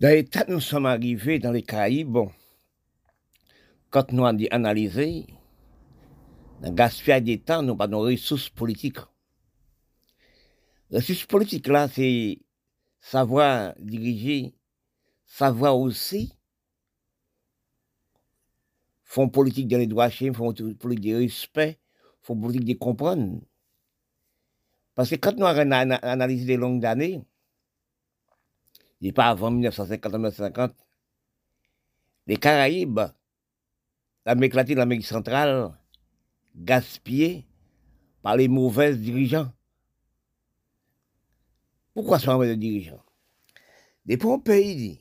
Dans l'état nous sommes arrivés dans les Caraïbes, quand nous avons analysé, dans le gaspillage des temps, nous avons des ressources politiques. Les ressources politiques, là, c'est savoir diriger, savoir aussi font politique dans les droits chiens, font politique de respect, font politique de comprendre. Parce que quand nous avons analysé des longues années, et pas avant 1950-1950, les Caraïbes, l'Amérique latine, l'Amérique centrale, gaspillés par les mauvais dirigeants. Pourquoi sont mauvais dirigeants? Des bons pays,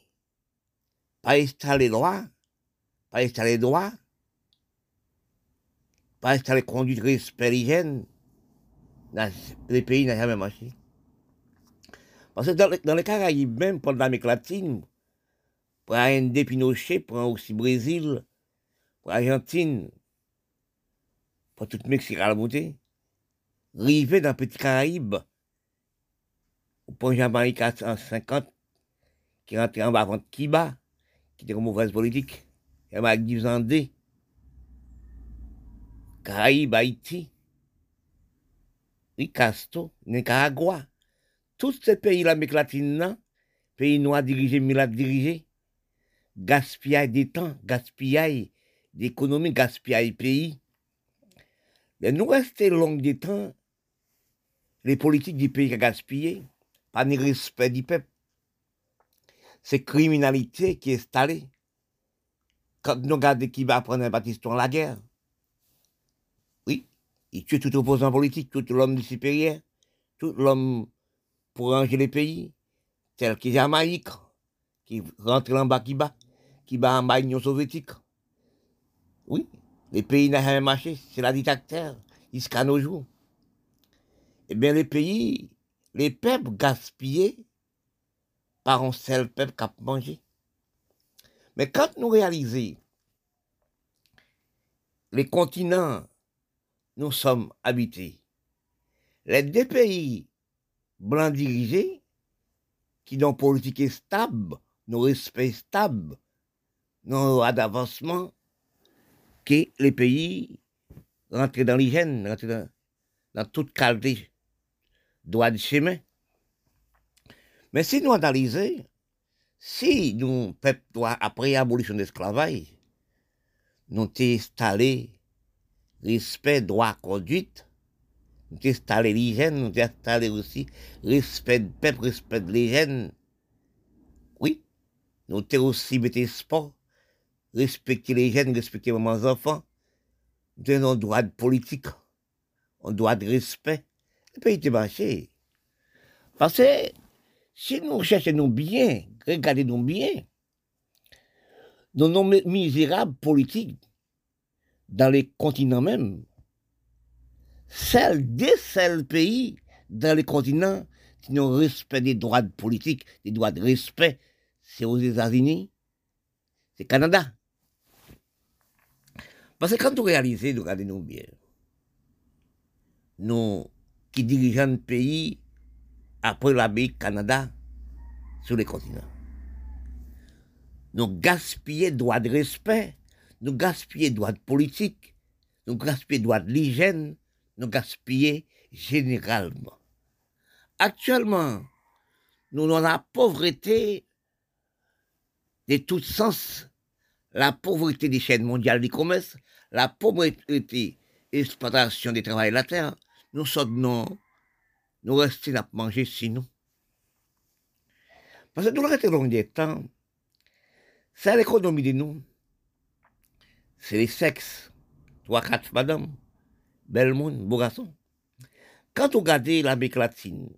pas installer droit, pas installer droit, pas installer conduite respect l'hygiène, les pays n'ont jamais marché. Parce que dans, les Caraïbes, même pour l'Amérique latine, pour AND Pinochet, pour aussi Brésil, pour Argentine, pour toute Mexique à la montée, rivé dans Petit Caraïbes, au point Jamaïque en 50, qui rentrait en bas avant Kiba, qui était une mauvaise politique, dit Andé, Caraïbes, Haïti, Ricasto, Nicaragua, tous ces pays l'Amérique latine, pays noirs dirigés, Milat dirigés, gaspillage des temps, gaspillage d'économie, gaspillage pays. Mais nous restons long des temps, les politiques du pays qui gaspillé, pas de respect du peuple. C'est criminalité qui est installée. Quand nous regardons qui va prendre un bâtiment la guerre, oui, il tue tout opposant politique, tout l'homme supérieur, tout l'homme pour ranger les pays, tel que Jamaïque, qui rentre en bas, qui bat, qui bat en bas l'Union soviétique. Oui, les pays n'ont jamais marché, c'est la dictature, jusqu'à nos jours. Eh bien, les pays, les peuples gaspillés par un seul peuple qui a mangé. Mais quand nous réalisons les continents, nous sommes habités, les deux pays blancs dirigés, qui ont politique stable, nos respect stable, nos d'avancement, que les pays rentrent dans l'hygiène, rentrent dans, dans toute qualité droit de chemin. Mais si nous analysons, si nous, peuple, après l'abolition de l'esclavage, nous installé respect, droit, conduite, nous avons installé l'hygiène, nous avons installé aussi respect du peuple, respect de l'hygiène. Oui, nous avons aussi mis sport, respecter les jeunes, respecter les enfants. Nous avons un droit de politique, un droit de respect. Le pays est marché. Parce que si nous cherchons bien, regardez-nous bien, nos nos misérables politiques dans les continents même, celles des seuls pays dans les continents qui ont respect des droits de politique, des droits de respect, c'est aux États-Unis, c'est Canada. Parce que quand vous réalisez, regardez-nous bien, nous qui dirigeons le pays après l'Amérique, Canada, sur les continents, nous gaspillons droits de respect, nous gaspillons droits de politique, nous gaspillons droits de l'hygiène, nous gaspillons généralement. Actuellement, nous avons la pauvreté de tous sens, la pauvreté des chaînes mondiales du commerce, la pauvreté l'exploitation des travailleurs de la terre, nous sommes non, nous restons à manger sinon. Parce que nous restons long des temps, c'est l'économie de nous, c'est les sexes, trois, quatre madame, bel monde, beau garçon. Quand vous regardez l'Amérique latine,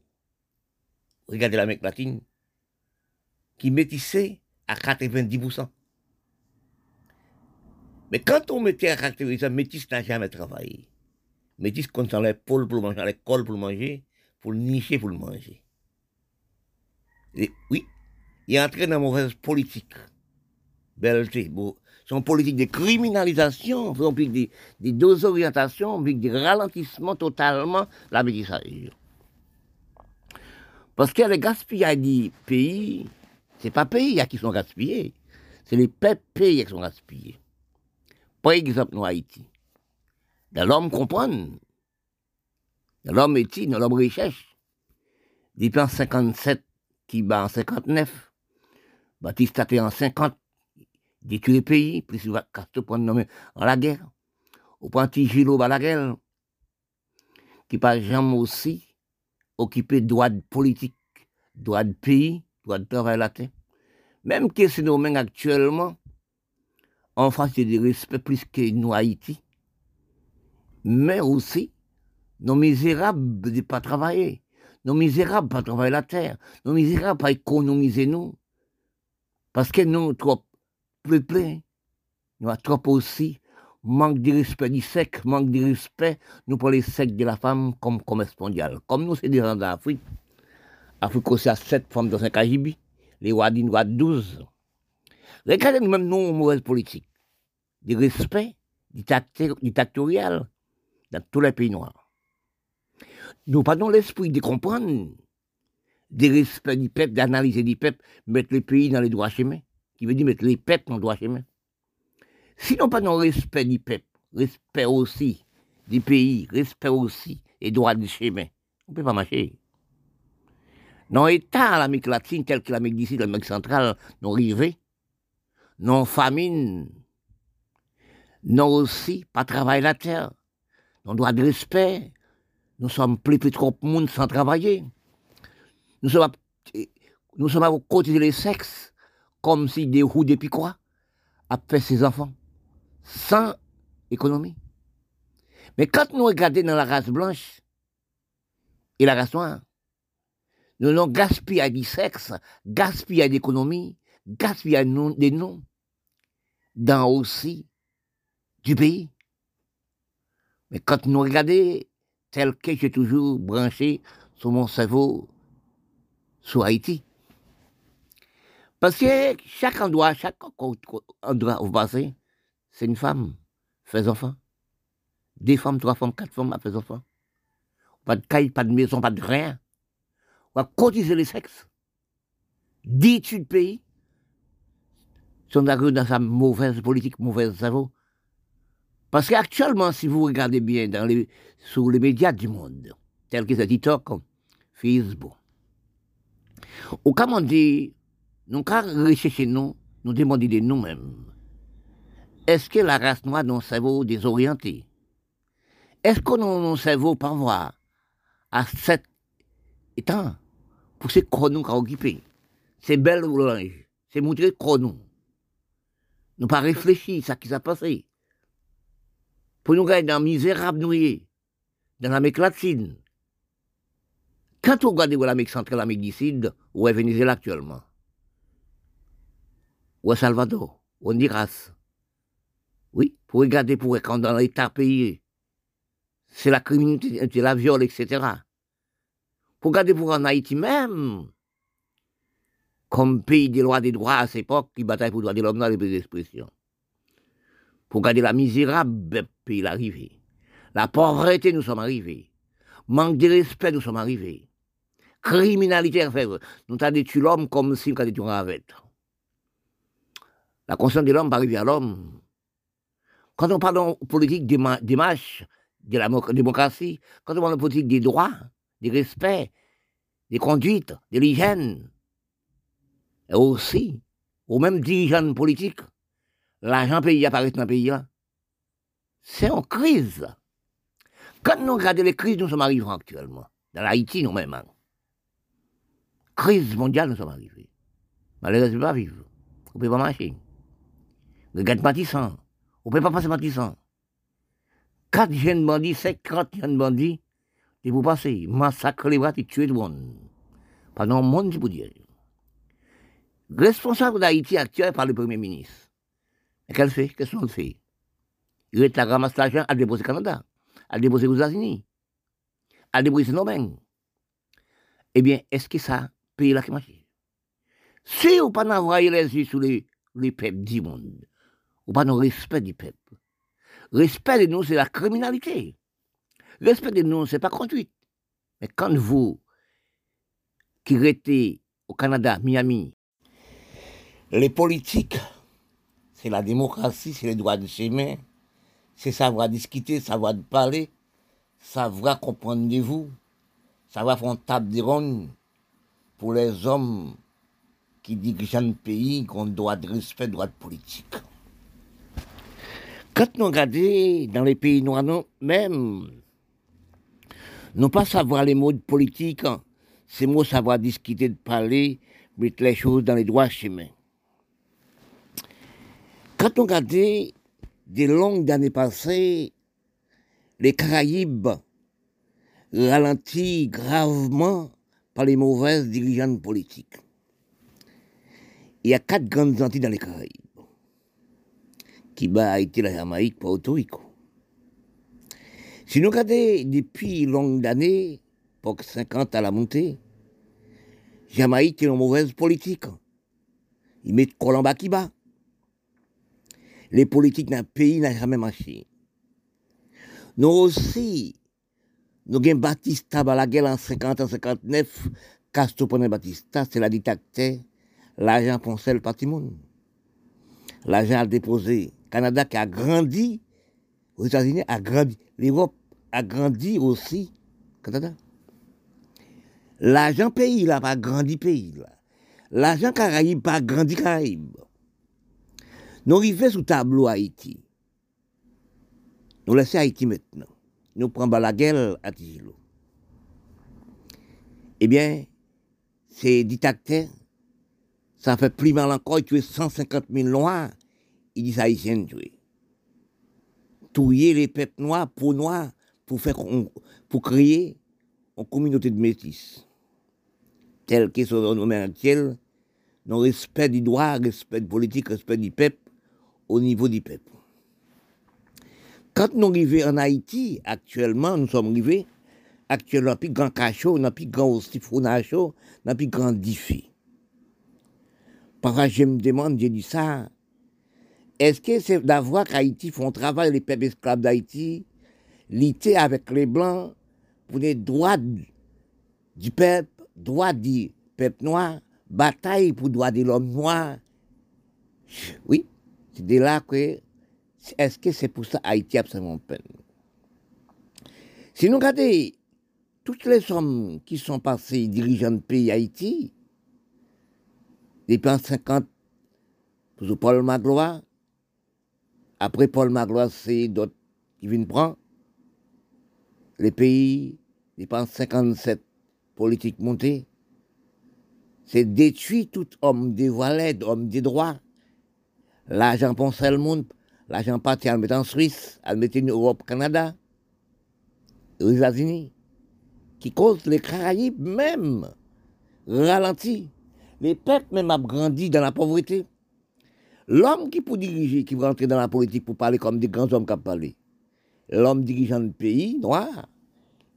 regardez l'Amérique latine, qui métissait à 90%. Mais quand on mettait à 90%, métis n'a jamais travaillé. Métis compte les l'épaule pour manger, l'école pour manger, pour nicher pour le manger. Oui, il est entré dans une mauvaise politique. Belleté, bon, son politique de criminalisation, son politique de, de désorientation, de ralentissement totalement la métissage. Parce a le gaspillage du pays, C'est pas pays qui sont gaspillés, c'est les pays qui sont gaspillés. Par exemple, nous, Haïti. L'homme comprend. L'homme est l'homme recherche. Depuis en 57, qui bat en 59, Baptiste a en 50, détruit le pays, plus il va prendre en la guerre. Au point Gilo la guerre, qui pas jamais aussi occupé de droits politiques, droits de pays, droits de travail la terre. Même que c'est nous actuellement, en France, il y a des respects plus que nous Haïti. Mais aussi, nos misérables ne pas travailler. Nos misérables pas travailler la terre. Nos misérables pas économiser nous. Parce que nous, trop peuplés, nous trop aussi manque de respect du sexe, manque de respect, nous pour les sexe de la femme comme commerce mondial. Comme nous, c'est des gens d'Afrique. Afrique aussi a sept femmes dans un Kajibi. Les Wadines ont 12. Regardez nous-mêmes, nous, mauvaise politique. Du respect dictatorial dans tous les pays noirs. Nous pas l'esprit de comprendre, du respect du peuple, d'analyser du peuple, mettre le pays dans les droits chemins, qui veut dire mettre les peuples dans les droits chemins. Sinon, pas dans respect du peuple, respect aussi du pays, respect aussi des droits du chemin, on ne peut pas marcher. Dans l'État, l'Amérique latine, tel que l'Amérique d'ici, l'Amérique centrale, nous rivés, non famine, non aussi pas travail la terre, non droit de respect, nous sommes plus plus trop de monde sans travailler. Nous sommes à, nous sommes à côté les sexes, comme si des roues depuis quoi, a fait ses enfants, sans économie. Mais quand nous regardons dans la race blanche et la race noire, nous avons gaspillé du sexe, gaspillé d'économie, gaspillé des noms, dans aussi du pays. Mais quand nous regardons, tel que j'ai toujours branché sur mon cerveau, sur Haïti. Parce que chaque endroit, chaque endroit où vous passez, c'est une femme, fait enfants. Des femmes, trois femmes, quatre femmes, fait enfants. Pas de caille, pas de maison, pas de rien va cotiser les sexes. Dis-tu le pays sont dans sa mauvaise politique, mauvaise cerveau. Parce qu'actuellement, si vous regardez bien les, sur les médias du monde, tels que TikTok, Facebook, cas on dit, nous avons recherché nous, nous demandons de nous-mêmes. Est-ce que la race noire dans cerveau désorienté? Est-ce que nos cerveau parvoit à cet état pour ces chronos qu'a occupé. C'est belle l'orange. C'est montrer chrono. Nous pas réfléchir à ce qui s'est passé. Pour nous gagner dans misérable noyé, dans l'Amérique latine. Quand on regarde l'Amérique centrale, l'Amérique du Sud, où est Venezuela actuellement, est Salvador, est Honduras, oui, pour regarder, pour quand dans l'État pays, c'est la criminalité, la viol, etc. Pour garder pour en Haïti même, comme pays des lois des droits à cette époque, qui bataille pour les droits de l'homme dans les pays d'expression. Pour garder la misérable pays l'arrivée. La pauvreté, nous sommes arrivés. Manque de respect, nous sommes arrivés. Criminalité, nous avons détruit l'homme comme si nous avions détruit un La conscience de l'homme va arriver à l'homme. Quand on parle de politique des marches, de la démocratie, quand on parle de politique des droits, du respect, des conduites, de l'hygiène. Et aussi, aux mêmes dirigeants politiques, l'argent payé apparaît dans le pays. C'est en crise. Quand nous regardons les crises, nous sommes arrivés actuellement. Dans l'Haïti, nous-mêmes. Hein. Crise mondiale, nous sommes arrivés. Malheureusement, pas vivre. On ne peut pas marcher. Regarde Matissant. On peut pas passer Matissant. Quatre jeunes bandits, cinquante jeunes bandits, et vous passez, massacre les bras, et tuer le monde. Pendant un monde, je vous dire. Responsable d'Haïti actuel par le Premier ministre. Et qu'elle fait? Qu'est-ce qu'elle fait? Il est à ramasser l'argent à déposer au Canada, à déposer aux États-Unis, à déposer nos mains. Eh bien, est-ce que ça paye la qui marche? Si vous pas envoyer les yeux sur les, les peuples du monde, ou pas de respect du peuple, respect de nous, c'est la criminalité. Respect de nous, ce n'est pas conduite. Mais quand vous, qui restez au Canada, Miami, Les politiques, c'est la démocratie, c'est les droits de chemin, c'est savoir discuter, savoir parler, savoir comprendre de vous, savoir faire une table de ronde pour les hommes qui dirigent un pays, qui ont droit de respect, droit de politique. Quand nous regardons dans les pays noirs, même, non pas savoir les mots de politique, hein, c'est moi savoir discuter, de parler, mettre les choses dans les droits chemins. Quand on regarde des longues années passées, les Caraïbes ralentis gravement par les mauvaises dirigeants politiques. Il y a quatre grandes Antilles dans les Caraïbes. Cuba, Haïti, la Jamaïque, Porto Rico. Si nous regardons depuis longues années, pour 50 à la montée, Jamaïque est une mauvaise politique. Ils mettent Colomba qui bat. Les politiques d'un pays n'ont jamais marché. Nous aussi, nous avons Batista à la guerre en 50 en 59, Castro prenait Batista, c'est la dictature, l'argent pensait le patrimoine. L'argent a déposé. Canada qui a grandi, aux États-Unis a grandi, l'Europe a grandi aussi, Canada. L'argent pays là, pas grandi pays là. L'argent Caraïbe pas grandi Caraïbe. Nous arrivons sous tableau Haïti. Nous laissons Haïti maintenant. Nous prenons la guerre à Tigilo. Eh bien, ces dictateurs, ça fait plus mal encore, tuent 150 000 noirs, ils haïtiens tuer. Tuer les peuples noirs pour noirs, pour, faire, pour créer une communauté de métis. Tel que sont nommés actuels, non respect du droit, respect politique, respect du peuple, au niveau du peuple. Quand nous arrivons en Haïti, actuellement, nous sommes arrivés, actuellement, plus grand cachot, n'a plus grand chaud, n'a plus grand défi. Parfois, je me demande, j'ai dit ça, est-ce que c'est d'avoir qu'Haïti font travail, les peuples esclaves d'Haïti, lutter avec les Blancs pour les droits du peuple, droits du peuple noir, bataille pour les droits de l'homme noir? Oui, c'est de là que, est-ce que c'est pour ça Haïti a absolument peine Si nous regardons toutes les hommes qui sont passés dirigeants de pays Haïti, depuis en 50, pour Paul Magloire, après Paul Magloire, c'est d'autres qui viennent prendre. Les pays, depuis en 57, politique montée, c'est détruire tout homme valets, homme des droits, L'argent pensait le monde, l'argent parti à en Suisse, à le mettre en Europe, Canada, aux États-Unis, qui cause les Caraïbes même ralenti. Les peuples même ont grandi dans la pauvreté. L'homme qui peut diriger, qui veut entrer dans la politique pour parler comme des grands hommes qui parlé, l'homme dirigeant le pays noir,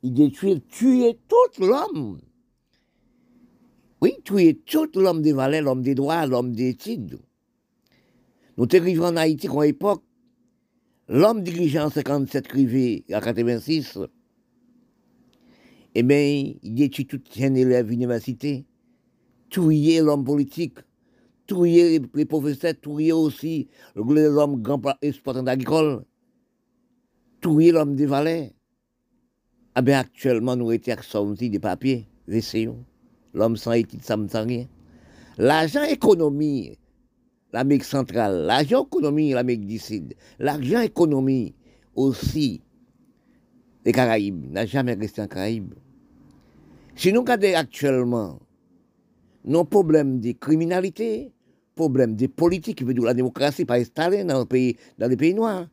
il détruit, tuer tout l'homme. Oui, tuer tout l'homme des valets, l'homme des droits, l'homme des études. Nous arrivés en Haïti à l'époque, l'homme dirigeant en 57 crivé à 86, eh bien, il détruit tout un élève université, tuer l'homme politique, tuer les professeurs, tuer aussi l'homme grand exploitant agricole, tuer l'homme des valets. Ah bien, actuellement, nous sommes aussi des papiers, L'homme sans études, ça ne rien. L'argent économie, l'Amérique centrale, l'argent économie, l'Amérique du Sud, l'argent économie aussi des Caraïbes, n'a jamais resté en Caraïbes. Si nous regardons actuellement nos problèmes de criminalité, problèmes de politique, qui la démocratie pas installée dans, pays, dans les pays noirs,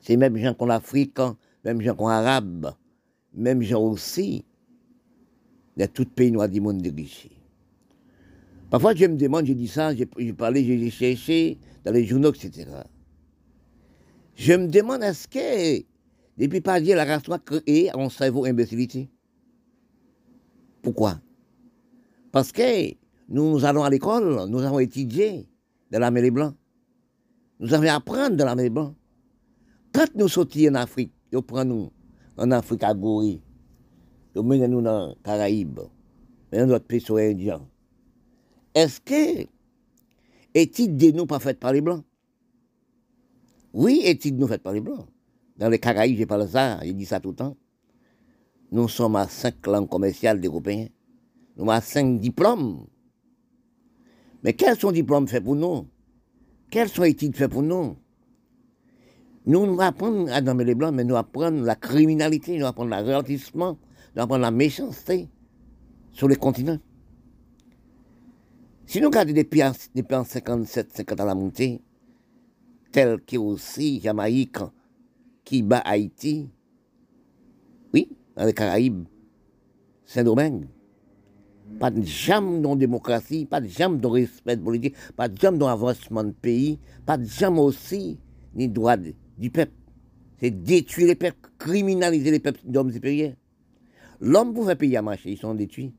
c'est même gens qu'on africains, même gens qu'on arabes, même gens aussi, dans tout pays noir du monde dirigé. Parfois, je me demande, je dis ça, j'ai parlé, j'ai cherché dans les journaux, etc. Je me demande, est-ce que, depuis pas dire la race noire créée en cerveau imbécilité? Pourquoi? Parce que nous allons à l'école, nous avons étudié dans la mêlée blanc. Nous avons apprendre dans la mêlée blanc. Quand nous sortions en Afrique, nous prenons en Afrique à Goury, nous menons nous dans les Caraïbes, dans notre pays indien. Est-ce que étude de nous pas faite par les Blancs? Oui, étude nous faite par les Blancs. Dans les Caraïbes, j'ai parlé de ça, j'ai dit ça tout le temps. Nous sommes à cinq langues commerciales d'Européens. Nous avons cinq diplômes. Mais quels sont diplômes faits pour nous? Quelles sont études faites pour nous? Nous, nous apprenons à nommer les Blancs, mais nous apprenons la criminalité, nous apprenons le nous apprenons la méchanceté sur les continents. Si nous regardons depuis, depuis en 57, 50 à la montée, tel que aussi Jamaïque, qui bat Haïti, oui, dans les Caraïbes, Saint-Domingue, pas de jamais dans démocratie, pas de jamais dans respect politique, pas de jamais dans avancement de pays, pas de jamais aussi ni droit du peuple. C'est détruire les peuples, criminaliser les peuples d'hommes supérieurs. L'homme pour faire payer à marcher, ils sont détruits.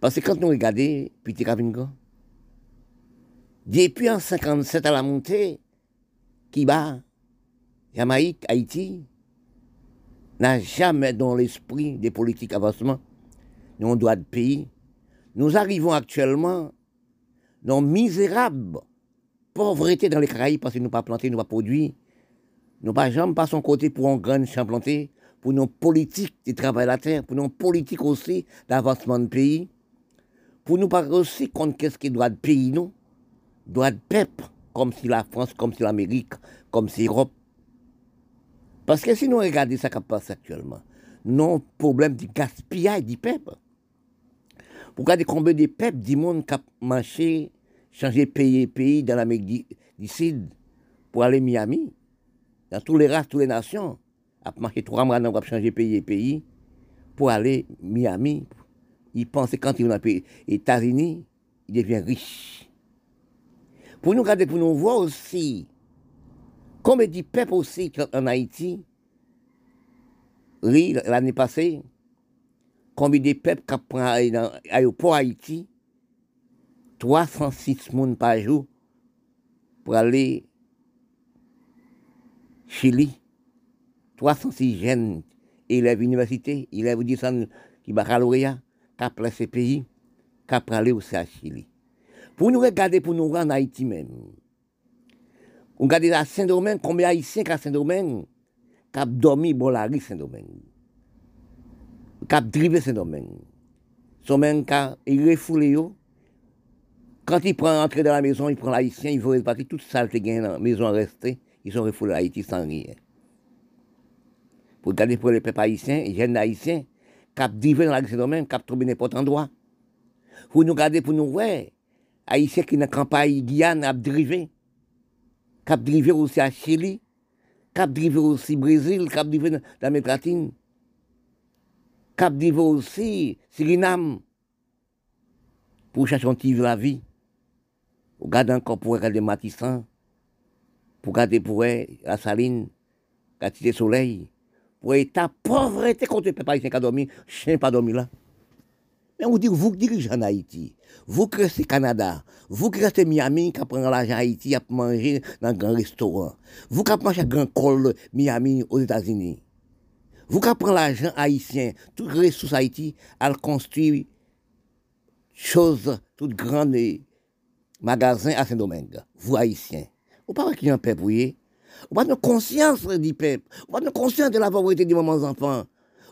Parce que quand nous regardons Petit Kavingo, depuis en 57 à la montée, qui bat Jamaïque, Haïti, n'a jamais dans l'esprit des politiques avancement nous on doit de pays. Nous arrivons actuellement dans misérable pauvreté dans les Caraïbes parce que nous pas planté, nous pas produit. Nous pas jamais pas son côté pour un grand champ planté, pour nos politiques de travail la terre, pour nos politiques aussi d'avancement de pays, pour nous pas aussi contre qu'est-ce qui doit de pays nous, doit de peuple, comme si la France, comme si l'Amérique, comme si l'Europe. Parce que si nous regardons ce qui passe actuellement, non problème du gaspillage du peuple. Pour regarder combien de peuples du monde qui ont marché, changé pays pays dans l'Amérique du, Sud pour aller à Miami, dans tous les races, toutes les nations, a marché trois mois pour changer pays et pays pour aller à Miami. Ils pensent que quand ils vont aux États-Unis, ils deviennent riches. Pour nous regarder, pour nous voir aussi, combien de peuples aussi en Haïti, l'année passée, combien de peuples qui prennent dans l'aéroport Haïti? 306 personnes par jour pour aller Chili. 306 jeunes élèves université, élèves du centre qui baccalauréat, qui appellent ces pays, qui aller aussi à Chili. Pour nous regarder, pour nous voir en Haïti même. On regarde à Saint-Domingue, combien d'Haïtiens à Saint-Domingue ont dormi la rue Saint-Domingue cap drivé ce domaine. Son même cas, il refoule Quand il prend entrer dans la maison, il prend l'haïtien, il veut partir toute salle qui dans la maison restée, ils sont refoulés à Haïti sans rien. Pour garder pour les peuples haïtiens, les jeunes haïtiens, cap drivé dans la domaine, cap trouvé n'importe endroit. Pour nous garder pour nous voir, haïtiens qui dans la campagne Guyane, cap drivé. Cap drivé aussi à Chili, cap drivé aussi au Brésil, cap drivé dans l'Amérique latine. Cap d'Ivoire aussi, Suriname, pour chercher un la vie. Pour garder encore pour regarder Matissan, pour garder pour la saline, quantité soleil, pour état pauvreté contre le peuple qui a dormi, chien pas dormi là. Mais on dit, vous dirigez en Haïti, vous qui restez Canada, vous qui restez Miami, qui prenez l'argent Haïti à manger dans un grand restaurant, vous qui mangez un grand col Miami aux États-Unis, vous qui prenez l'argent haïtien, toutes les ressources Haïti, à construire choses, toutes grandes magasins à Saint-Domingue. Vous haïtiens. Vous pas qui un peuple, vous Vous avez conscience du peuple. Vous avez conscience de la pauvreté des mamans enfants.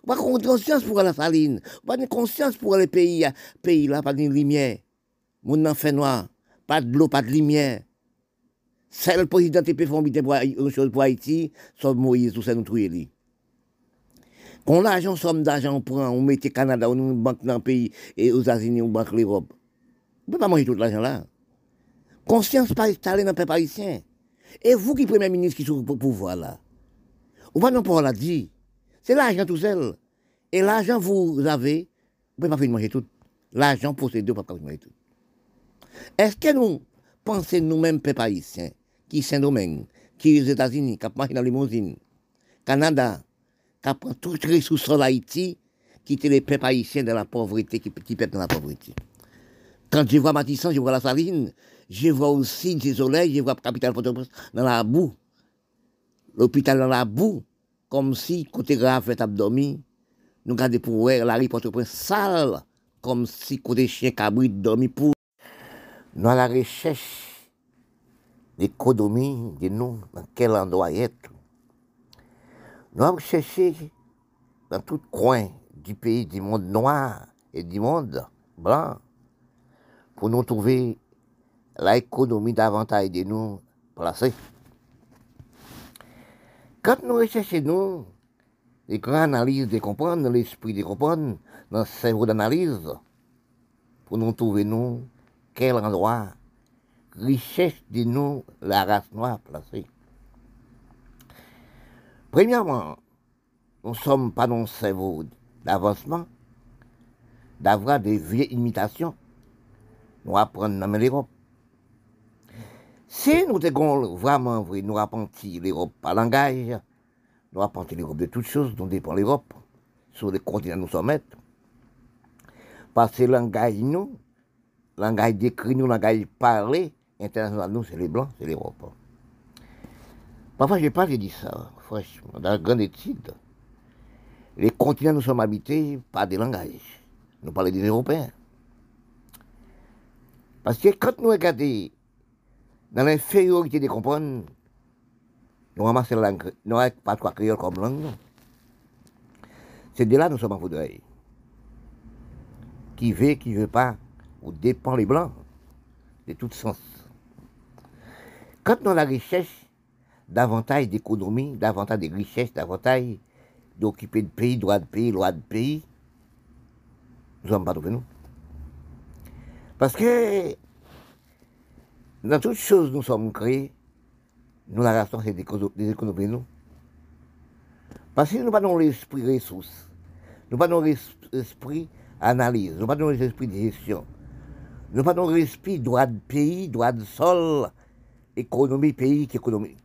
Vous avez conscience pour la saline. Vous avez conscience pour les pays, pays là, pas de lumière. Mon n'en fait noir. Pas de pas de lumière. C'est le président qui peut faire une chose pour Haïti, sauf Moïse, tout ça nous. Quand l'argent, somme d'argent, on prend, on met au Canada, on banque dans le pays, et aux États-Unis, on banque l'Europe. On ne peut pas manger tout l'argent là. Conscience pas installée dans le peuple haïtien. Et vous qui premier ministre qui sont au pouvoir là, on va non pas la dire. C'est l'argent tout seul. Et l'argent, vous avez, vous ne pouvez pas faire manger tout. L'argent possédé, vous ne pouvez pas manger tout. Est-ce que nous pensons nous-mêmes, peuple haïtien, qui Saint-Domingue, qui aux États-Unis, qui marché dans les limousine, Canada, qui prend toutes les ressources de l'Haïti, qui était les peuples haïtiens dans la pauvreté, qui petit peuple dans la pauvreté. Quand je vois Matissan, je vois la saline, je vois aussi des soleils, je vois la capitale dans la boue, l'hôpital dans la boue, comme si côté grave fait abdomen, nous gardons pour la rue Port-au-Prince sale, comme si côté chien cabri dormi pour. nous à la recherche d'économie de nous, dans quel endroit être. Nous avons cherché dans tout coin du pays, du monde noir et du monde blanc, pour nous trouver l'économie davantage de nous placée. Quand nous recherchons nous, les grandes analyses de comprendre, l'esprit de comprendre, dans le cerveau d'analyse, pour nous trouver nous, quel endroit, richesse de nous, la race noire placée. Premièrement, nous ne sommes pas dans le cerveau d'avancement, d'avoir des vieilles imitations. Nous apprenons dans l'Europe. Si nous avons vraiment vrai, nous apprenons l'Europe par langage, nous apprenons l'Europe de toutes choses dont dépend l'Europe, sur les continents nous sommes. Parce que langage, nous, langage d'écrit, nous, langage parlé, international, nous, c'est les Blancs, c'est l'Europe. Parfois, je n'ai pas dit ça, franchement, dans la grande étude. Les continents, nous sommes habités par des langages. Nous parlons des Européens. Parce que quand nous regardons dans l'infériorité des comprendre, nous ramassons la langue, nous n'avons pas quoi créole comme langue. C'est de là que nous sommes en fauteuil. Qui veut, qui ne veut pas, ou dépend les blancs, de tout sens. Quand nous avons la richesse, davantage d'économie, davantage de richesse, davantage d'occuper de pays, droit de pays, loi de pays, nous sommes pas trouvés, nous. Parce que dans toutes choses, nous sommes créés, nous, la raison, c'est des économies, nous. Parce que nous n'avons pas l'esprit ressources, nous n'avons pas l'esprit analyse, nous n'avons pas l'esprit de gestion, nous n'avons pas l'esprit droit de pays, droit de sol, économie pays, économie,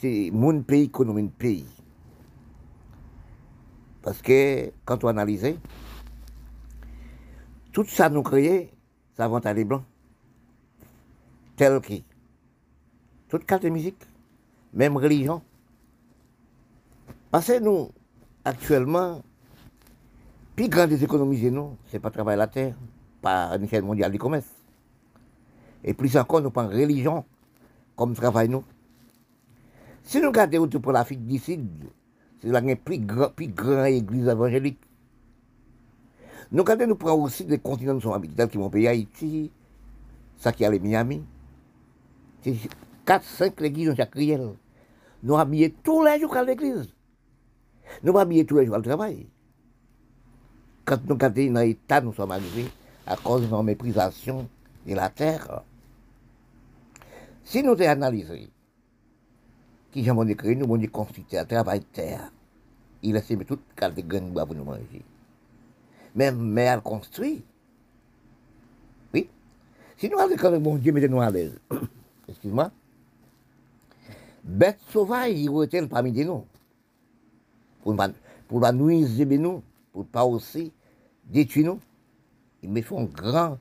c'est mon pays, économie de pays. Parce que quand on analyse, tout ça nous crée, ça à les blancs. Tel qui. Toute carte de musique, même religion. Parce que nous, actuellement, plus grand des économies nous, c'est pas travailler la terre, pas une chaîne mondiale du commerce. Et plus encore, nous prenons religion comme travail nous. Si nous regardons autour pour l'Afrique du Sud, c'est la plus grande plus église évangélique. Nous, quand nous aussi des continents nous sommes habités, qui vont payer Haïti, ça qui est les Miami, c'est 4, 5 églises dans chaque riel. Nous habillons tous les jours à l'église. Nous habillons tous les jours au travail. Quand nous regardons dans l'état, nous sommes arrivés à cause de notre méprisation de la terre. Si nous analysons, qui j'ai écrit, nous avons constitué un travail de terre. Il a semé toute carte de graines pour nous manger. Même mère construit. Oui. Si nous avons quand bon Dieu, mettez-nous à l'aise. Excuse-moi. Bête sauvage, il retient parmi nous. Pour ne pour pas nuire nous, pour pas aussi détruire nous. Il me font grand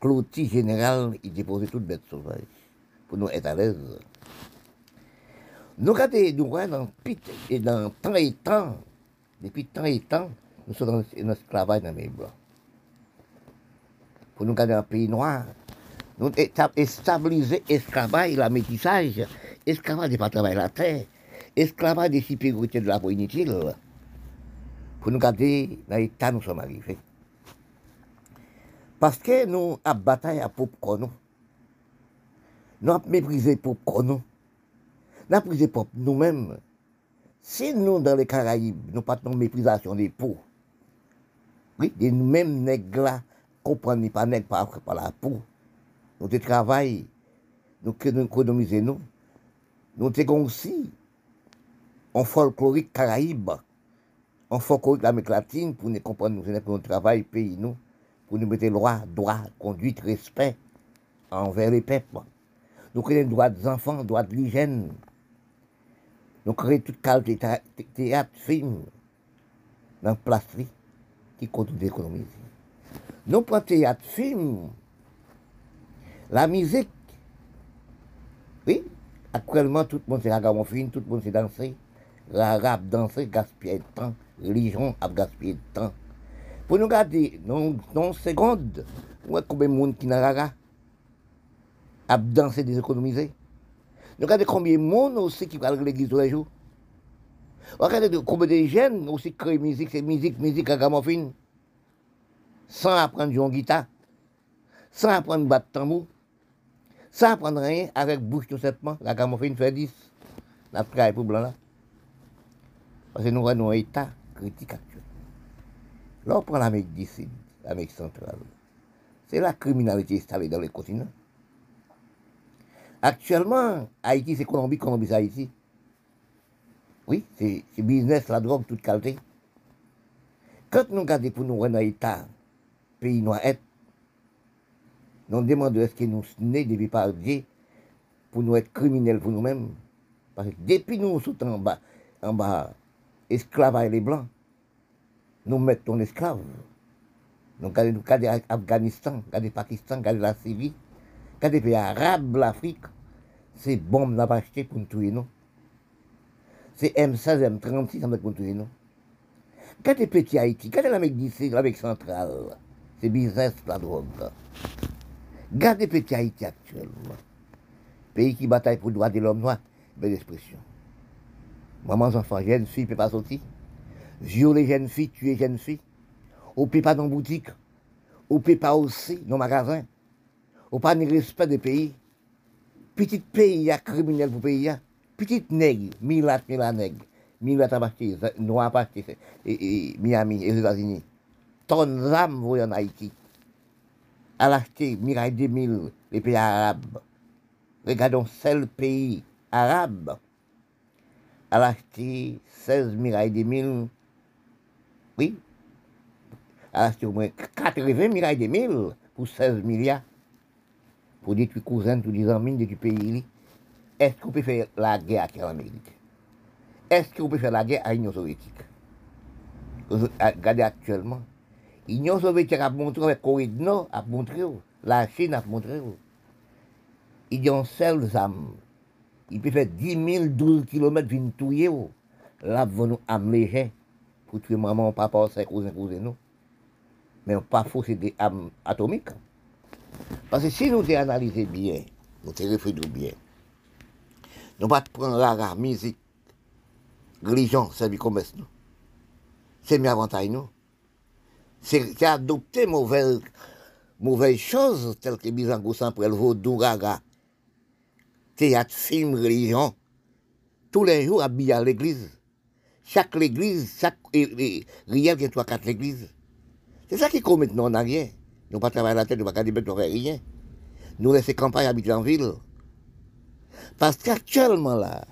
clôture général, il dépose toute bête sauvage. Pour nous être à l'aise. Nous regardons, nous dans dans temps et temps, depuis temps et temps, nous sommes dans l'esclavage dans les blancs. Pour nous garder un pays noir, nous stabiliser l'esclavage, la métissage, l'esclavage de pas travailler la terre, l'esclavage des supériorités de la peau inutile. Pour nous garder dans l'état nous sommes arrivés. Parce que nous avons bataille à nous. Nous avons méprisé pour nous. Nous avons pris nous-mêmes. Si nous, dans les Caraïbes, nous de méprisation des peaux, oui, des mêmes nègres là, comprenez pas nègres par, par la peau. Nous travaillons, nous économisons nous. Nous avons aussi en folklorique Caraïbe, en folklorique d'Amérique latine, pour nous comprendre, nous, pour nous travailler, pays, nous, pour nous mettre loi, droit, conduite, respect envers les peuples. Nous créons droits des enfants, droits de l'hygiène, créons toute qualité de théâtre, film, dans la place qui continue d'économiser. Nous prenons théâtre, film, la musique. Oui, actuellement, tout le monde c'est la film, tout le monde c'est danser. L'arabe danser, gaspiller de temps. Religion a gaspillé de temps. Pour nous garder, dans une seconde, on a combien de monde qui n'a à danser déséconomisé. Nous regardons combien de monde aussi qui parle de l'église tous les jours. Regardez combien de jeunes aussi créent musique, c'est musique, musique à gamophine. Sans apprendre à en guitare, sans apprendre à battre tambour, sans apprendre rien avec bouche tout simplement. La gamophine fait 10. La travail pour blanc là. Parce que nous avons un état critique actuel. Là, on prend l'Amérique du Sud, l'Amérique centrale. C'est la criminalité installée dans les continents. Actuellement, Haïti, c'est Colombie, Colombie, c'est Haïti. Oui, c'est business, la drogue, toute qualité. Quand nous regardons pour nous rendre État, pays noir nous demandons est-ce que nous sommes depuis par Dieu pour nous être criminels pour nous-mêmes. Parce que depuis nous sommes en bas, en bas, esclavage les blancs, nous mettons esclaves. Nous regardons l'Afghanistan, regardons le Pakistan, la Syrie, regardons les pays arabes, l'Afrique. C'est bombe n'a pas acheté pour nous tuer, non? C'est M16, M36 pour nous tuer, non? Regardez petit Haïti, regardez l'Amérique du Sud, l'Amérique centrale. C'est business, la drogue. Regardez petit Haïti actuellement. Pays qui bataille pour le droit de l'homme noir, belle expression. Maman, enfants, jeunes filles, ne peut pas sortir. Violer jeunes filles, tuer jeunes filles. Ou peut pas dans boutique. Ou peut pas aussi dans magasin. Ou pas de respect des pays. Petit pays, criminel pour pays. Petit nègre, milat, milat nègre. Milat a acheté, noir a acheté, Miami, et les États-Unis. Tonnes d'âmes voyez en Haïti. Elle a acheté Mirail 2000, les pays arabes. Regardons seul pays arabe. A acheté 16 Mirail 2000. Oui. A acheté au moins 80 Mirail 2000 pour 16 milliards. Pour détruire cousins, tous les amis du pays. Est-ce qu'on peut faire la guerre avec l'Amérique? Est-ce qu'on peut faire la guerre à l'Union soviétique? Regardez actuellement. L'Union soviétique a montré, avec Corée du Nord, a montré, la Chine a montré. Ils ont seul âme. Il peut faire 10 000, 12 km d'une touyer. Là, vous nous amener pour tuer maman, papa, ses cousins, cousins, nous. Mais pas c'est des âmes atomiques. Parce que si nous analysons bien, nous réfléchissons bien, nous ne pas prendre la musique, religion, service commerce, nous. C'est mieux avantage, nous. C'est adopter mauvaise, mauvaise choses, telles que Bizango pour le vaudou, raga, théâtre, film, religion. Tous les jours, habillé à l'église. Chaque église, chaque riel qui est trois, quatre églises. C'est ça qui commet maintenant en arrière. Nous pas travailler la tête, nous pas garder nous rien. Nous laisser campagne habiter en ville. Parce qu'actuellement là,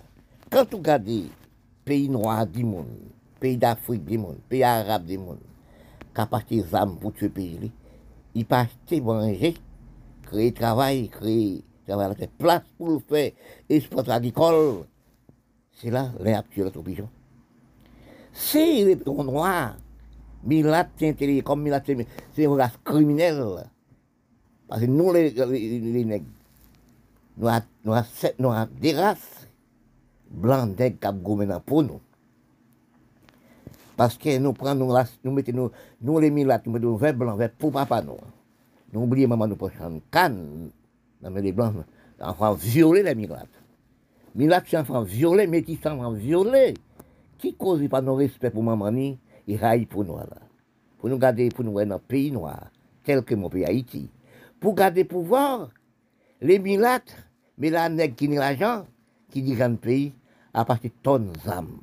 quand vous regardez pays noirs du monde, pays d'Afrique du monde, pays arabe du monde, a des armes pour tuer pays, ils peuvent acheter manger, créer travail, créer travail la place pour le faire, exploiter agricole. C'est là l'inaptitude de pigeon. Si les noirs, Milat, comme Milat, c'est une race. Parce que nous, les, nègres, nous avons des races blancs nègres qui ont pour nous. Parce que nous prenons, nous mettons, nous les Milat, nous mettons vert blanc, vert pour papa nous. Nous oublions maman, nous prenons canne, mais les blancs, enfants violer les Milat. Milat, c'est enfant violé, métis, enfant violé. Qui cause pas nos respect pour maman, il raille pour nous là. Pour nous garder, pour nous dans un pays noir, tel que mon pays Haïti. Pour garder pouvoir, les milates, mais la nègre qui n'a l'argent, qui dirige le pays, à partir de tonnes d'âmes.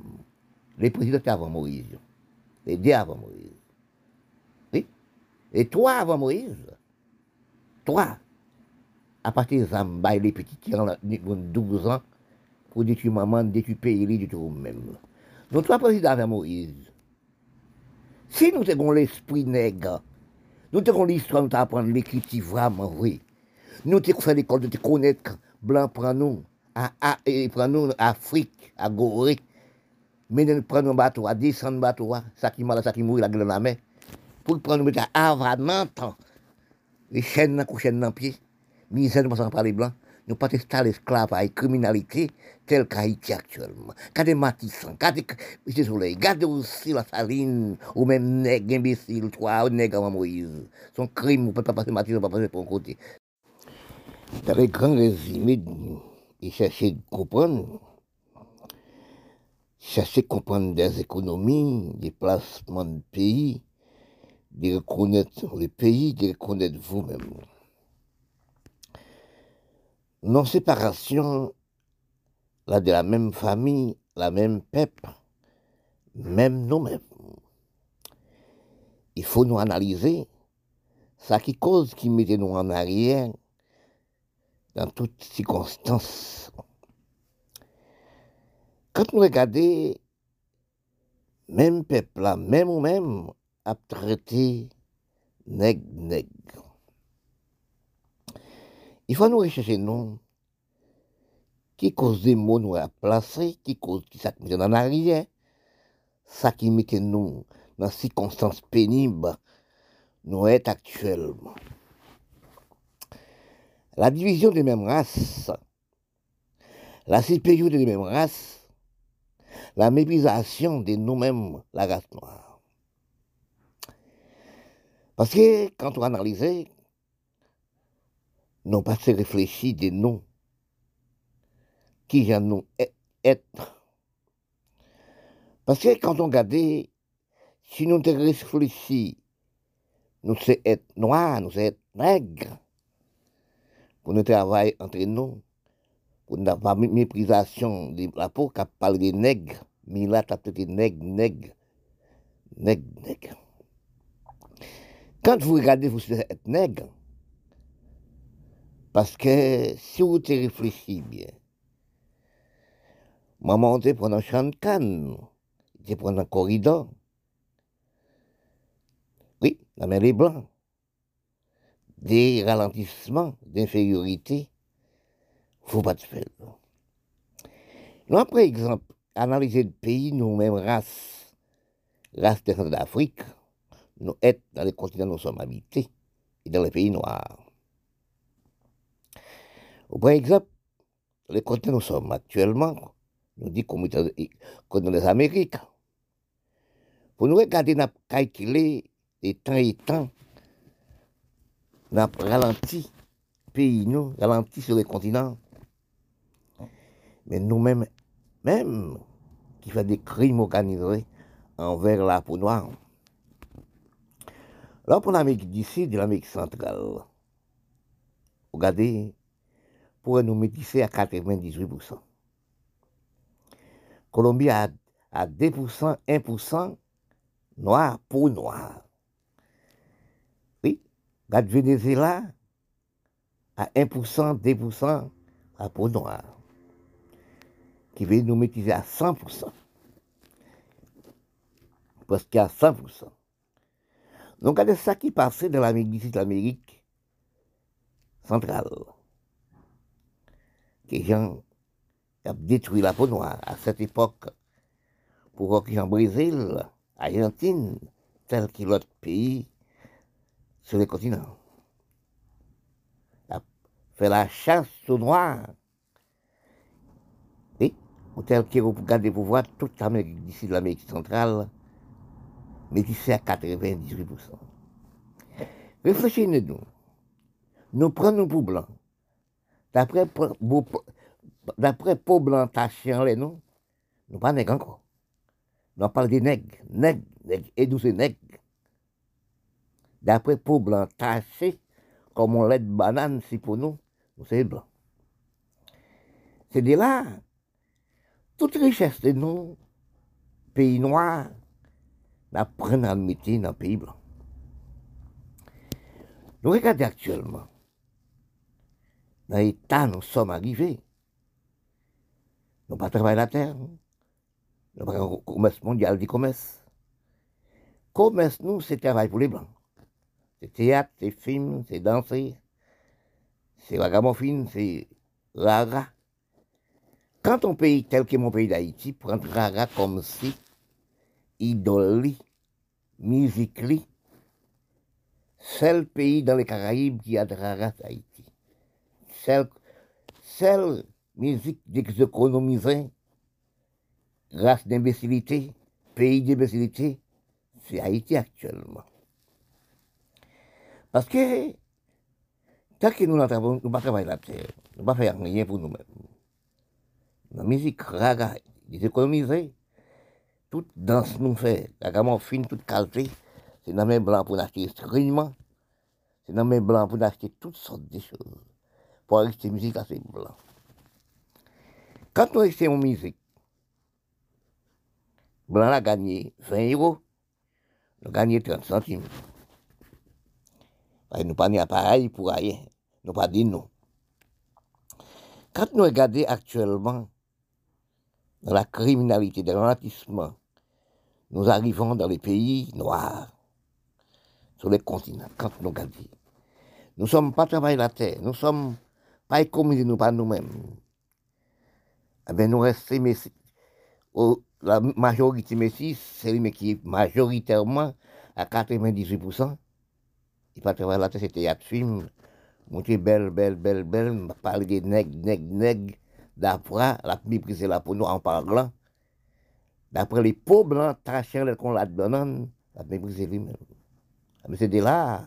Les présidents avant Moïse. Les deux avant Moïse. Oui. Et toi avant Moïse. Toi. À partir des âmes, bah, les petits qui ont 12 ans, pour détruire maman, détruire pays, détruire même. Donc, trois présidents avant Moïse. Si nou te gon l'esprit neg, nou te gon l'histoire, nou te apren l'ekripti vwaman vwe. Nou te fè l'ekol, nou te konet blan pran nou, a, a, e pran nou Afrik, a Gorek, menen pran nou bato a, desan bato a, sa ki mala, sa ki moui la glan amè, pou pran nou mette avanan tan, e chen nan kou chen nan pi, mi zen mwasan pran li blan, nous pas installer l'esclavage, criminalité telle qu'Haïti actuellement. Regardez Matissan, regardez. Soleil, regardez aussi la saline, ou même nègre imbécile, toi, ou nègre Moïse. Son crime, vous pouvez pas passer Matissan, pas passer pour un côté. Dans les grands résumés, il cherchait de comprendre, chercher de comprendre des économies, des placements de pays, de reconnaître le pays, de reconnaître vous-même. Non séparation, là, de la même famille, la même peuple, même nous-mêmes. Il faut nous analyser ça qui cause qui mettait nous en arrière dans toutes circonstances. Quand nous regardons, même peuple même ou même, a traité nègre nègre. Il faut nous rechercher nous qui cause des mots nous a placés, qui cause qui ça en arrière, ça qui mettait nous dans circonstances pénibles nous est actuellement. La division des mêmes races, la supériorité des mêmes races, la méprisation de nous-mêmes, la race noire. Parce que quand on analyse, nous pas se réfléchir de nous, qui j'en nous être. Parce que quand on regarde, si nous te réfléchissons nous sommes être noirs, nous sommes être nègres, pour nous travailler entre nous, pour nous pas méprisation de la peau, qui parle des nègres, mais là, tu as peut-être nègres, nègres, nègres, nègres. Quand vous regardez, vous êtes nègre, parce que si vous te réfléchissez bien, maman, tu prend un champ de canne, tu prend un corridor, oui, la mer est blanche. Des ralentissements d'infériorité, faut pas de faire. Nous, par exemple, analyser le pays, nous-mêmes, race, race d'Afrique, nous êtes dans les continents où nous sommes habités et dans les pays noirs. Par exemple, les où nous sommes actuellement, nous dit est dans les Amériques. Pour nous regarder, nous calculer et temps et temps, on a ralenti, pays nous, ralenti sur les continents. Mais nous-mêmes, même, qui fait des crimes organisés envers la peau noire. Là, pour l'Amérique du Sud et l'Amérique centrale, regardez, pour nous métisser à 98%. Colombie a, a 2%, 1% noir, peau noire. Regarde Venezuela à 1%, 2% à peau noire, qui veut nous maîtriser à 100%. Parce qu'il y a 100%. Donc, regardez ça qui passait dans l'Amérique l'Amérique centrale. Que les gens ont détruit la peau noire à cette époque pour en Brésil, Argentine, tel que l'autre pays sur les continents. Fait la chasse aux noirs. Et, ou tel que vous regardez pour voir toute l'Amérique d'ici de l'Amérique centrale, mais d'ici à 98%. Réfléchissez-nous. Nous prenons pour blanc. D'après d'après en les nous, nous pas nègres encore. Nous parlons des nègres, nègres, nègres, et nous c'est nègres d'après taché, comme on lait de banane, si pour nous, c'est blanc. C'est de là, toute richesse de nous, pays noirs, n'apprennent à métier dans le pays blanc. Nous regardons actuellement, dans l'état nous sommes arrivés. Nous pas travailler la terre, nous pas commerce mondial du commerce. Commerce, nous, c'est travail pour les blancs. C'est théâtre, c'est film, c'est danser, c'est ragamuffin, c'est rara. Quand un pays tel que mon pays d'Haïti prend rara comme si, idole, musique, c'est le pays dans les Caraïbes qui a de rara Haïti. C'est seule musique d'exéconomiser, race d'imbécilité, pays d'imbécilité, c'est Haïti actuellement. Parce que Tant que nous ne nous pas travailler la terre, nous ne faire rien pour nous-mêmes. La musique, raga, ils économiser. Toute danse nous fait, la gamme fine, toute qualité, c'est dans mes blancs pour acheter instruments, c'est dans mes blancs pour acheter toutes sortes de choses. Pour acheter musique, c'est blanc. Quand nous achetons une musique, blanc a gagné 20 euros, nous gagné 30 centimes. Nous n'avons pas d'appareil pour rien. Nous pas dit non. Quand nous regardons actuellement dans la criminalité, dans l'anatissement, nous arrivons dans les pays noirs, sur les continents, quand nous regardons. Nous ne sommes pas travaillés la terre, nous sommes pas économisés, nous pas nous-mêmes. Eh bien, nous restons, la majorité métis, c'est lui qui est majoritairement à 98%. Il pas travailler la terre, c'était un film Montrer belle, belle, belle, belle, parler de nègres, nègres, nègres, d'après, la mépriser là pour nous en parlant. D'après les pauvres blancs, trachant qu'on la donne, la mépriser lui-même. Mais c'est de là.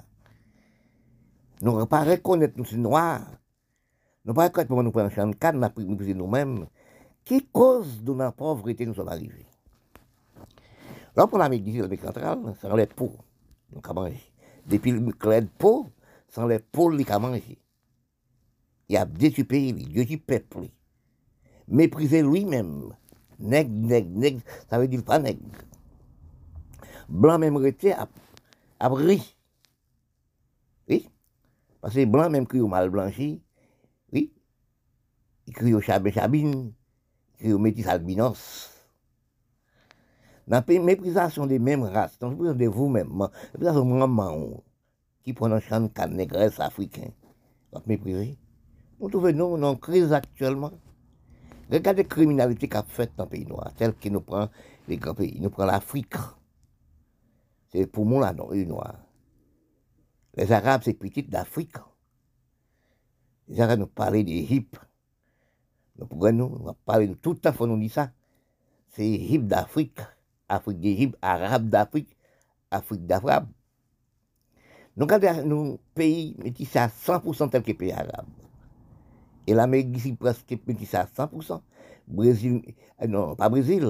Nous ne pas reconnaître nous, noirs. Nous ne pas reconnaître pour nous prendre de canne, nous mépriser nous-mêmes. Qui cause de la pauvreté nous sommes arrivés? Là, pour l'Amérique du l'Amérique centrale, c'est les peaux. Nous avons mangé. Depuis le clé de peau, sans les pôles qui a mangé. Il a détruit pays, Dieu du peuple. Mépriser lui-même. Nègre, nègre, nègre, ça veut dire pas nègre. Blanc même rété a, a. Oui? Parce que blanc même qui au mal blanchi. Au chabin crie au métis albinos. Dans la méprisation des mêmes races, dans la de vous-même, méprisation de maman, qui prend un champ de négresse africain. On mépriser. Nous trouvons nous en crise actuellement. Regardez la criminalité qu'a faite dans le pays noir, telle qui nous prend les grands pays. Nous prend l'Afrique. C'est pour moi là, les noirs. Les Arabes, c'est petit d'Afrique. Les Arabes nous parlent d'Égypte. Nous prenons, nous parler de tout le temps, nous dit ça. C'est Égypte d'Afrique, Afrique d'Égypte, Arabe d'Afrique, Afrique d'Afrique. Nous nos pays métissés à 100% tel que pays arabes. Et l'Amérique ici presque métissée à 100%. Brésil, euh, non, pas Brésil.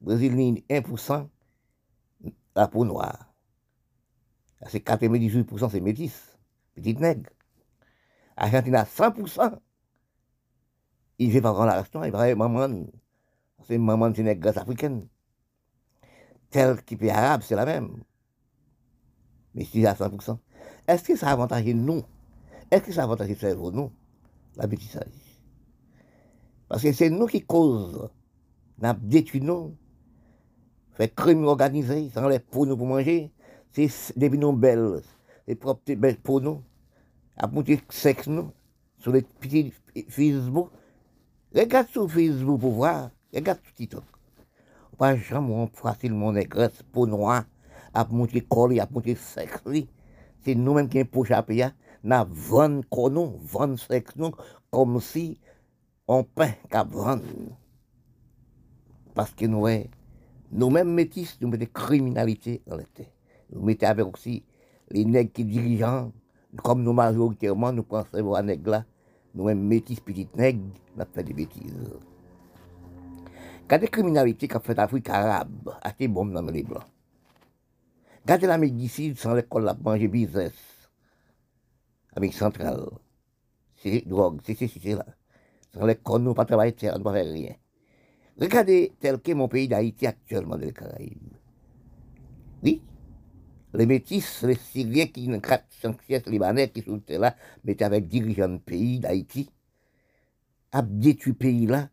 Brésil, 1% la peau noire. C'est 98% c'est métis, petite nègre. Argentine à 100%. Il ne fait pas grand la restaurant, il va maman. C'est maman, c'est nègre africaine. Tel qui pays arabe, c'est la même mais si à 100%. Est-ce que ça avantage nous? Est-ce que ça avantage le cerveau, nous? La bêtisage. Parce que c'est nous qui causons, nous détruit nous, fait crime organisé, sans les pour nous pour manger, c'est des nos belles, les propres belles pour nous, à monter sexe nous, sur les petits Facebook. Regarde sur Facebook pour voir, regarde sur TikTok. Pas jamais facilement négresse, peau noire, à monter corps, à monter sexe. C'est nous-mêmes qui avons à payer. Nous vendons corps, nous sexe, nous, comme si on peint qu'à vendre. Parce que nous, nous-mêmes métis, nous mettons criminalité dans tête. Nous mettons avec aussi les nègres qui dirigent, comme nous majoritairement, nous pensons à nègres là, nous-mêmes métis, petites nègres, nous fait des bêtises. Quand des criminalités qu'a fait l'Afrique arabe, assez bon dans les blancs. Gardez la médecine sans l'école, la manger business. Avec centrale. C'est drogue, c'est c'est c'est là. Sans l'école, nous pas travailler, on ne pas faire rien. Regardez tel que mon pays d'Haïti actuellement dans les Caraïbes. Oui, les métis, les Syriens qui 400 pièces libanais qui sont là, mais avec dirigeants de pays d'Haïti, a détruit pays là,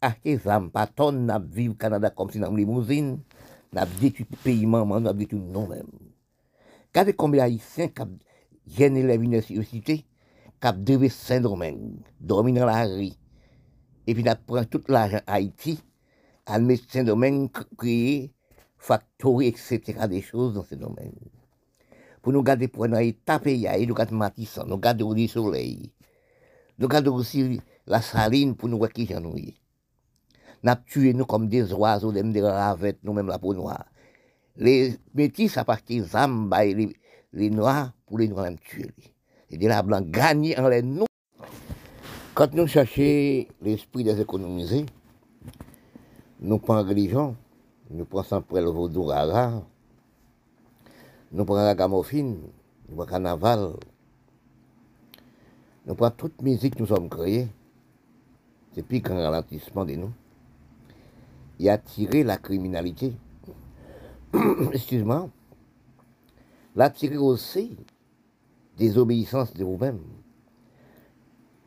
acheté des âmes, tonnes, à vivre au Canada comme si dans une limousine n'a détruit pays maman, n'a détruit nous-mêmes. Quand combien d'Haïtiens qui gêné les universités, qui devaient Saint-Domingue, dormir dans la rue, et puis n'a pris tout l'argent Haïti, à Saint-Domingue, créer, factory, etc., des choses dans Saint-Domingue. Pour nous garder pour nous état pays, nous garder Matissan, nous garder le soleil, nous garder aussi la saline pour nous voir qui j'en n'a tué nous comme des oiseaux, des ravettes, nous-mêmes la peau noire. Les métis, à partir des âmes, les, noirs, pour les noirs, tuer. C'est-à-dire la blanc gagner en les nous. Quand nous cherchons l'esprit des économisés, nous prenons religion, nous prenons sans le vaudou rara, nous prenons la gamophine, nous prenons carnaval, nous prenons toute musique que nous sommes créés. C'est plus qu'un ralentissement de nous. Il a tiré la criminalité. Excuse-moi. L'a tiré aussi désobéissance de vous-même.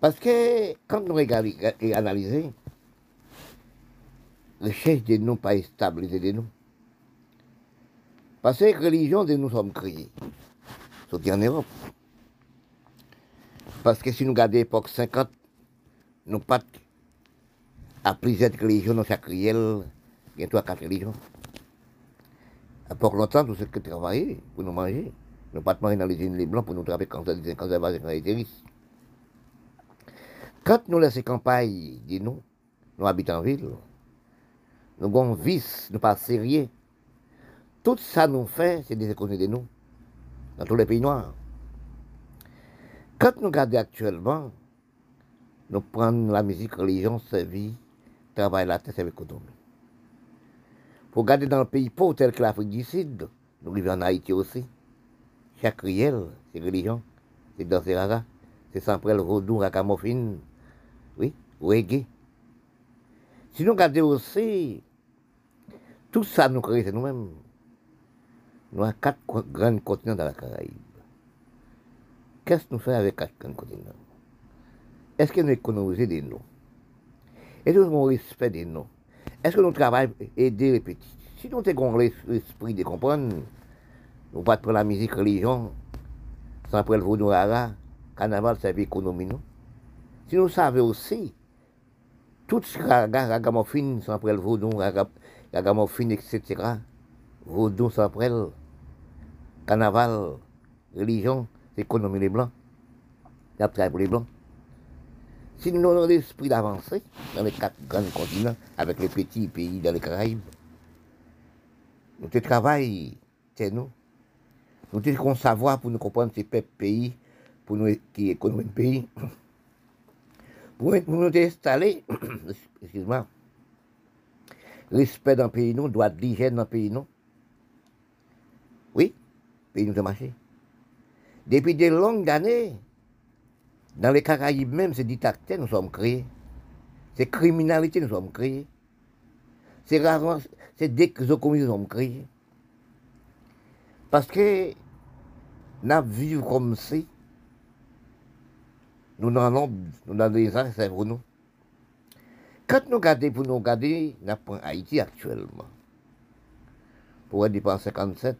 Parce que quand nous regardons et analysons, recherche de nous pas stabilité de nous. Parce que religion de nous sommes créés, surtout en Europe. Parce que si nous regardons l'époque 50, nous pas à plusieurs religions dans chaque riel, il y a trois, quatre religions. À longtemps, ce qui travaillait pour nous manger. Nous pas manger dans les îles les blancs pour nous travailler quand disait quand ça va quand nous laissons campagne, dis nous, nous habitons en ville, nous avons vice, nous pas sérieux. Tout ça nous fait, c'est des économies de nous, dans tous les pays noirs. Quand nous regardons actuellement, nous prenons la musique religion, vie, travail la tête, c'est l'économie. Pour regarder dans le pays pauvre tel que l'Afrique du Sud, nous vivons en Haïti aussi. Chaque riel, c'est religion, c'est dans ces ragas, c'est sans le vaudou, racamorphine, oui, reggae. Si nous regardons aussi, tout ça nous crée, c'est nous-mêmes. Nous avons quatre grands continents dans la Caraïbe. Qu'est-ce que nous faisons avec quatre grands continents? Est-ce que nous économisons des noms? Est-ce que nous avons respect des noms? Est-ce que nous travaillons aider les petits? Si nous avons l'esprit de comprendre, nous pas prendre la musique religion, sans prendre le vaudou rara, carnaval, c'est l'économie, non? Si nous savons aussi, tout ce ragamuffin, sans prendre le vaudou, ragamuffin, etc., sans prendre, carnaval, religion, économie les blancs, la pour les blancs. Si nous avons l'esprit d'avancer dans les quatre grands continents, avec les petits pays dans les Caraïbes, nous travaillons, c'est nous. Nous devons savoir pour nous comprendre ces pays, pour nous qui économisent le pays. Pour nous installer, excuse-moi, respect dans le pays, nous, droit d'hygiène dans le pays, nous. Oui, le pays nous a marché. Depuis de longues années, dans les Caraïbes même, c'est dictateur nous sommes créés. C'est criminalité nous sommes créés. C'est rarement, c'est dès que nous sommes créés. Parce que nous vivons comme si nous n'avons nous avons des c'est pour nous. Quand nous regardons, pour nous regarder, nous prenons Haïti actuellement. Pour être en 57,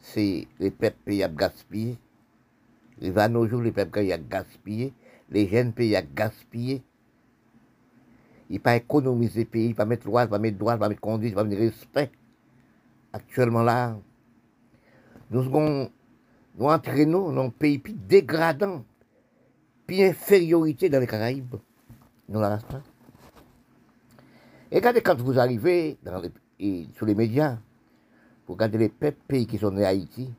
c'est les peuples pays à gaspiller. Il va jours, les peuples pays à gaspiller. Les jeunes pays à gaspiller. Il pas économiser le pays, il pas mettre loi, il pas mettre droit, il pas mettre conduite, il pas mettre respect actuellement là, nous avons entraînons dans un pays plus dégradant, plus infériorité dans les Caraïbes. Nous la Et regardez quand vous arrivez sur les médias, vous regardez les pays qui sont en Haïti,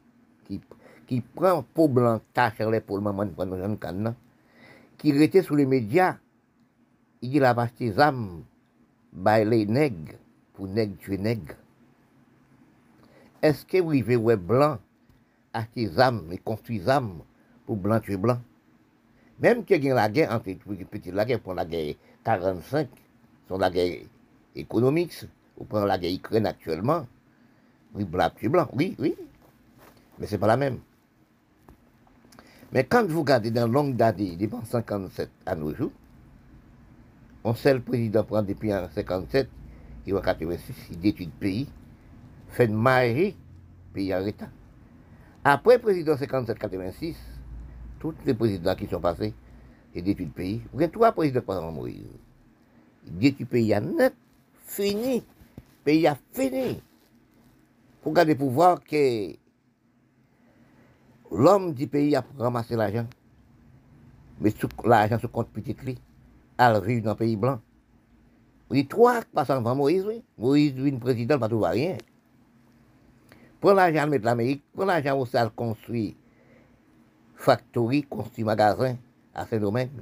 qui, qui prennent peau blanc, tâche les pour le moment, qui restent sur les médias, il dit la des âmes, les nègres, pour nègres tuer nègres. Est-ce que vous vivez ouais blanc, acheter âmes et construire des âmes pour blanc tuer blanc? Même qu'il y a la guerre entre les petits, la guerre pour la guerre 45, sur la guerre économique, ou pour la guerre Ukraine actuellement, oui, blanc tuer blanc, oui, oui, mais ce n'est pas la même. Mais quand vous regardez dans longue date, depuis 57 à nos jours, on sait le président prend depuis 57, il va 86, il détruit le pays, fait de marie, pays en état. Après président 57-86, tous les présidents qui sont passés, ils détruit le pays. Vous avez trois présidents pendant Moïse. Ils détruisent le pays à net, fini. Le pays a fini. Pour garder le pouvoir que l'homme du pays a ramassé l'argent. Mais l'argent se compte petit clé. Elle vit dans le pays blanc. Vous dites trois passant avant Moïse, oui. Moïse, une président, pas tout rien. Prends l'argent de l'Amérique, prends l'argent où ça construit factory, construit magasin à Saint-Domingue.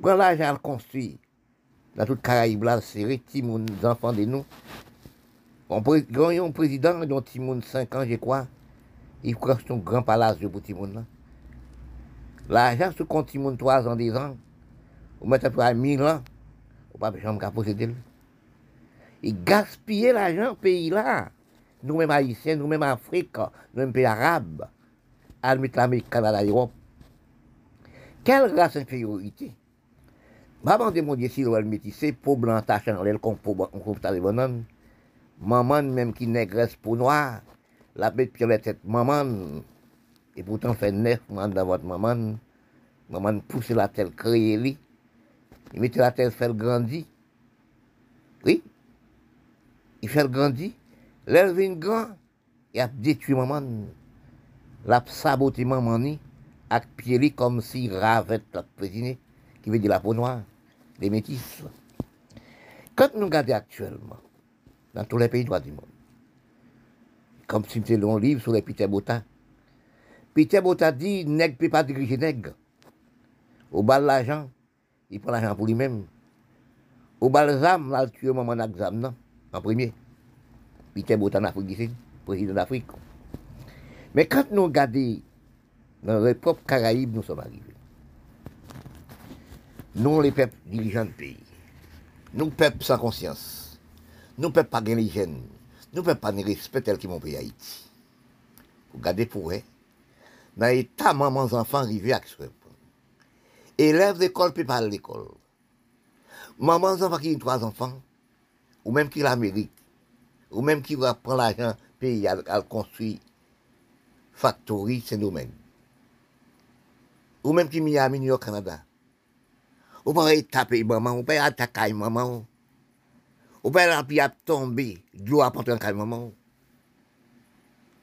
Prends l'argent à le construire dans toute Caraïbe là, serré, petit moun, enfants de nous. On peut un président dont petit moun 5 ans, je crois. Il prend son grand palace pour petit moun là. L'argent sur compte petit moun 3 ans, 10 ans. Ou mettre à 1000 ans. Ou pas jamais qu'à posséder. Il gaspille l'argent pays là. Nous-mêmes haïtiens, nous-mêmes Afrique, nous-mêmes pays arabes. À mettre l'Amérique, Canada, l'Europe. Quelle race infériorité Maman de mon Dieu, si l'on métissé, pour blanc tachant l'aile qu'on peut les bonhommes. Maman, même qui négresse pour noir, la bête pire la tête, maman, et pourtant fait neuf mois dans votre maman. Maman pousse la tête, créer lui. Il met la tête, fait grandir. Oui? Il fait grandir. L'elle vient grand, il a détruit maman. La saboté maman, avec pied comme si ravette la présidente, qui veut dire la peau noire des métis. Quand nous regardons actuellement, dans tous les pays du monde, comme si c'était un livre sur les Peter Bota, Peter Bota dit nègre peut pas diriger nègre. Au bal l'argent, il prend l'argent pour lui-même. Au bal zam, là, il tue maman en premier. Peter Bota en Afrique président d'Afrique. Mais quand nous regardons dans les propres Caraïbes, nous sommes arrivés. Nous, les peuples dirigeants du pays, nous, peuples sans conscience, nous, peuples pas jeunes, nous, peuples pas respect tel que mon pays Haïti. Regardez pour eux, dans l'état, maman, enfants arrivés à ce Élèves d'école, puis pas à l'école. Maman, enfants qui ont trois enfants, ou même qui l'Amérique, ou même qui va prendre l'argent pays à, construire factory, nous-mêmes. Ou même qui Miami, New York, Canada. Ou pas taper maman, ou pas attaquer maman. Ou pas puis tomber, de l'eau à porter en maman.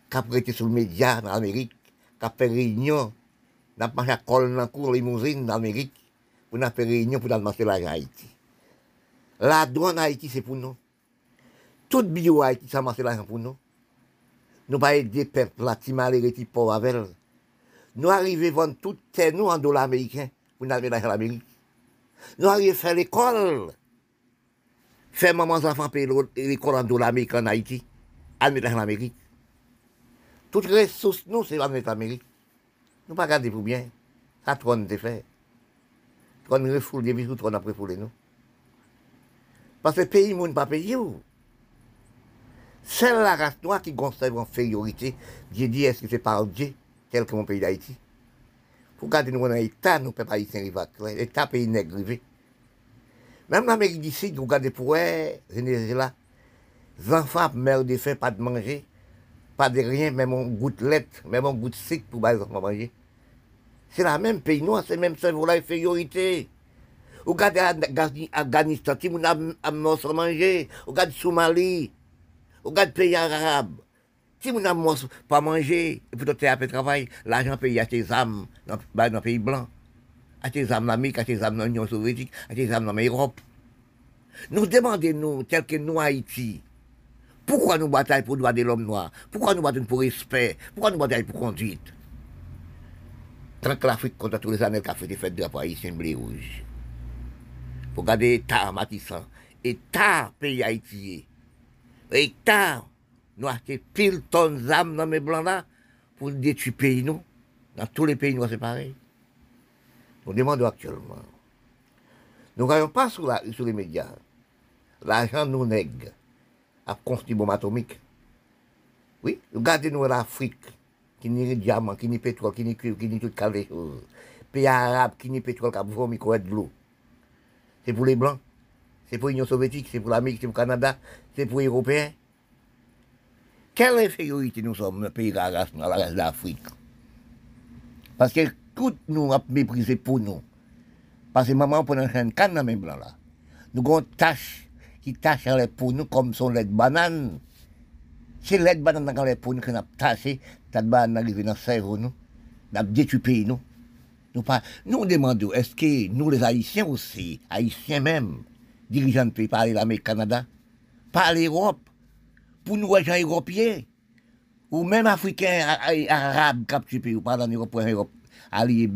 Qu'a prêté sur le média en Amérique, qu'a fait réunion, n'a pas à colle dans cour limousine en Amérique, pour n'a fait réunion pour demander l'argent Haïti. La douane Haïti, c'est pour nous. Tout bio Haïti, ça marche l'argent pour nous. Nou pa ede pep la ti malere ti po avel. Nou arrive von tout ten nou an do la Ameriken pou nan menaj l'Amerik. Nou arrive fè l'ekol. Fè maman zafan pe l'ekol an do l'Amerik an Haiti. An menaj l'Amerik. Tout resous nou se an menaj l'Amerik. Nou pa gade pou bien. Sa tron te fè. Tron refoule, devisou tron apre foule nou. Paske peyi moun pa peyi ou. C'est la race noire qui conserve en infériorité. Dieu dit, est-ce que c'est par Dieu, tel que mon pays d'Haïti? Pour garder nous dans l'État, nous ne pouvons pas y aller. L'État pays nègre. Même l'Amérique du Sud, vous regardez pour eux, là, les enfants meurent de faim, pas de manger, pas de rien, même un gouttelette, même un goutte pour les enfants manger. C'est la même pays noir, c'est même ça, la infériorité. Vous regardez Afghanistan, qui vous a manger, vous regardez Somalie, vous regardez pays arabes. Si vous n'avez pas mangé, vous avez fait travail, l'argent payé à tes âmes dans le pays blanc, à tes âmes en Amérique, à tes âmes dans l'Union soviétique, à tes âmes dans l'Europe. Nous demandons, tel que nous, Haïti, pourquoi nous bataillons pour le droit de l'homme noir? Pourquoi nous bataillons pour respect? Pourquoi nous bataillons pour conduite? Tant que l'Afrique, contre tous les années qu'a fait des fêtes de la haïtien blé rouge. Pour garder l'État Matissan, État pays haïtien, État nous avons pile tonnes d'âmes dans mes blancs là pour détruire pays. Dans tous les pays, nous, c'est pareil. Nous demandons actuellement. Nous ne voyons pas sur, les médias. L'argent nous nègre à construire bombe atomique. Oui, regardez-nous l'Afrique, qui n'y a diamant, qui n'y pétrole, qui n'y cuivre, qui n'y tout choses. Pays arabe, qui n'y pétrole, qui a besoin de l'eau. C'est pour les Blancs, c'est pour l'Union soviétique, c'est pour l'Amérique, c'est pour le Canada, c'est pour les Européens. Quelle infériorité nous sommes, le pays de la race, la race d'Afrique? Parce que tout nous a méprisé pour nous. Parce que maman, pour un chaîne canne dans mes blancs là. Nous avons une tâche qui tâche pour nous comme son lait de banane. C'est lait de banane dans les pour nous qu'on a taché, cette banane arrive dans le cerveau nous. Nous détruit le pays nous. Nous, pas, nous demandons, est-ce que nous les Haïtiens aussi, Haïtiens même, dirigeants de pays, parler l'Amérique, Canada, par l'Europe, pour nous, gens européens, ou même africain, a- a- arabe, cap tu peux, ou dans l'Europe, pour Europe, allié